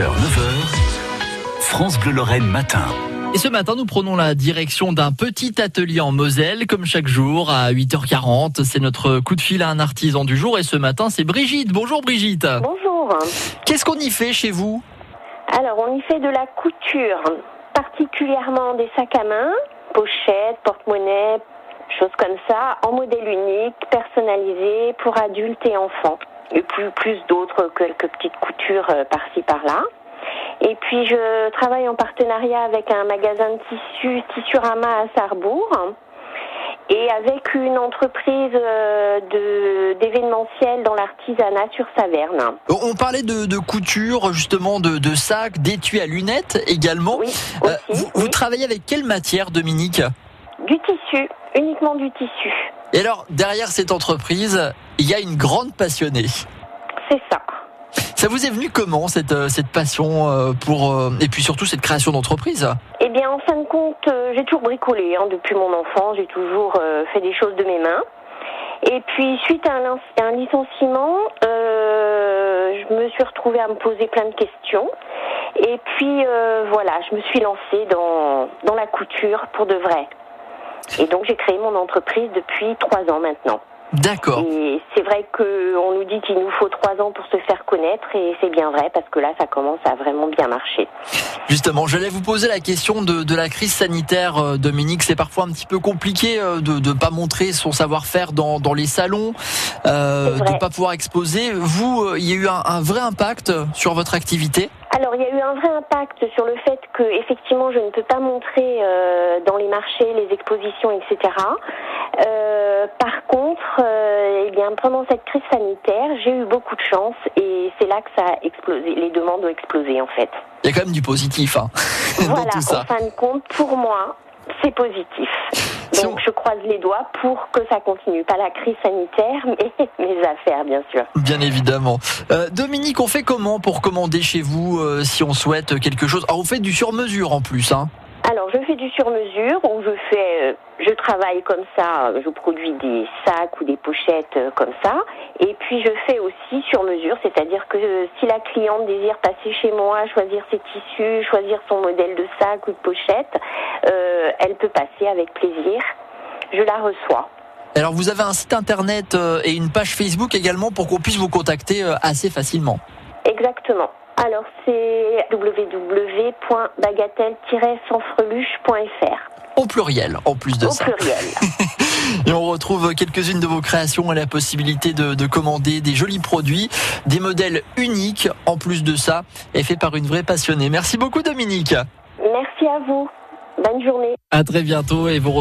6h, 9h, France Bleu Lorraine matin. Et ce matin, nous prenons la direction d'un petit atelier en Moselle, comme chaque jour, à 8h40. C'est notre coup de fil à un artisan du jour. Et ce matin, c'est Brigitte. Bonjour Brigitte. Bonjour. Qu'est-ce qu'on y fait chez vous? Alors, on y fait de la couture, particulièrement des sacs à main, pochettes, porte-monnaie, choses comme ça, en modèle unique, personnalisé pour adultes et enfants. Et plus, plus d'autres, quelques petites coutures euh, par-ci par-là. Et puis je travaille en partenariat avec un magasin de tissus, Tissurama à Sarrebourg, et avec une entreprise euh, de d'événementiel dans l'artisanat sur Saverne. On parlait de, de couture, justement, de, de sacs, d'étuis à lunettes également. Oui, Euh, aussi, vous, vous oui. travaillez avec quelle matière, Dominique? Du tissu, uniquement du tissu. Et alors, derrière cette entreprise, il y a une grande passionnée. C'est ça. Ça vous est venu comment, cette, euh, cette passion euh, pour... euh, et puis surtout, cette création d'entreprise? Eh bien, en fin de compte, j'ai toujours bricolé hein, depuis mon enfance. J'ai toujours euh, fait des choses de mes mains. Et puis, suite à un, licenciement, euh, je me suis retrouvée à me poser plein de questions. Et puis, euh, voilà, je me suis lancée dans, dans la couture pour de vrai. Et donc, j'ai créé mon entreprise depuis trois ans maintenant. D'accord. Et c'est vrai qu'on nous dit qu'il nous faut trois ans pour se faire connaître. Et c'est bien vrai parce que là, ça commence à vraiment bien marcher. Justement, j'allais vous poser la question de, de la crise sanitaire, euh, Dominique. C'est parfois un petit peu compliqué euh, de ne pas montrer son savoir-faire dans, dans les salons, euh, de ne pas pouvoir exposer. Vous, il y a eu un, un vrai impact sur votre activité? Alors, il y a eu un vrai impact sur le fait que, effectivement, je ne peux pas montrer euh, dans les marchés, les expositions, etc. Euh, par contre, euh, eh bien, pendant cette crise sanitaire, j'ai eu beaucoup de chance et c'est là que ça a explosé. Les demandes ont explosé, en fait. Il y a quand même du positif hein, dans voilà, tout ça. en fin de compte, pour moi, c'est positif. Donc, on- je croise les doigts pour que ça continue. Pas la crise sanitaire, mais mes affaires, bien sûr. Bien évidemment. Euh, Dominique, on fait comment pour commander chez vous euh, si on souhaite quelque chose? Alors, on fait du sur-mesure en plus. Hein. Alors, je fais du sur-mesure où je fais, euh, je travaille comme ça, je produis des sacs ou des pochettes euh, comme ça. Et puis, je fais aussi sur-mesure, c'est-à-dire que euh, si la cliente désire passer chez moi, choisir ses tissus, choisir son modèle de sac ou de pochette, euh, elle peut passer avec plaisir. Je la reçois. Alors, vous avez un site internet et une page Facebook également pour qu'on puisse vous contacter assez facilement. Exactement. Alors, c'est www.bagatelle-sansfreluche.fr Au pluriel, en plus de au ça. pluriel. Et on retrouve quelques-unes de vos créations et la possibilité de, de commander des jolis produits, des modèles uniques en plus de ça, et fait par une vraie passionnée. Merci beaucoup Dominique. Merci à vous. Bonne journée. À très bientôt et vous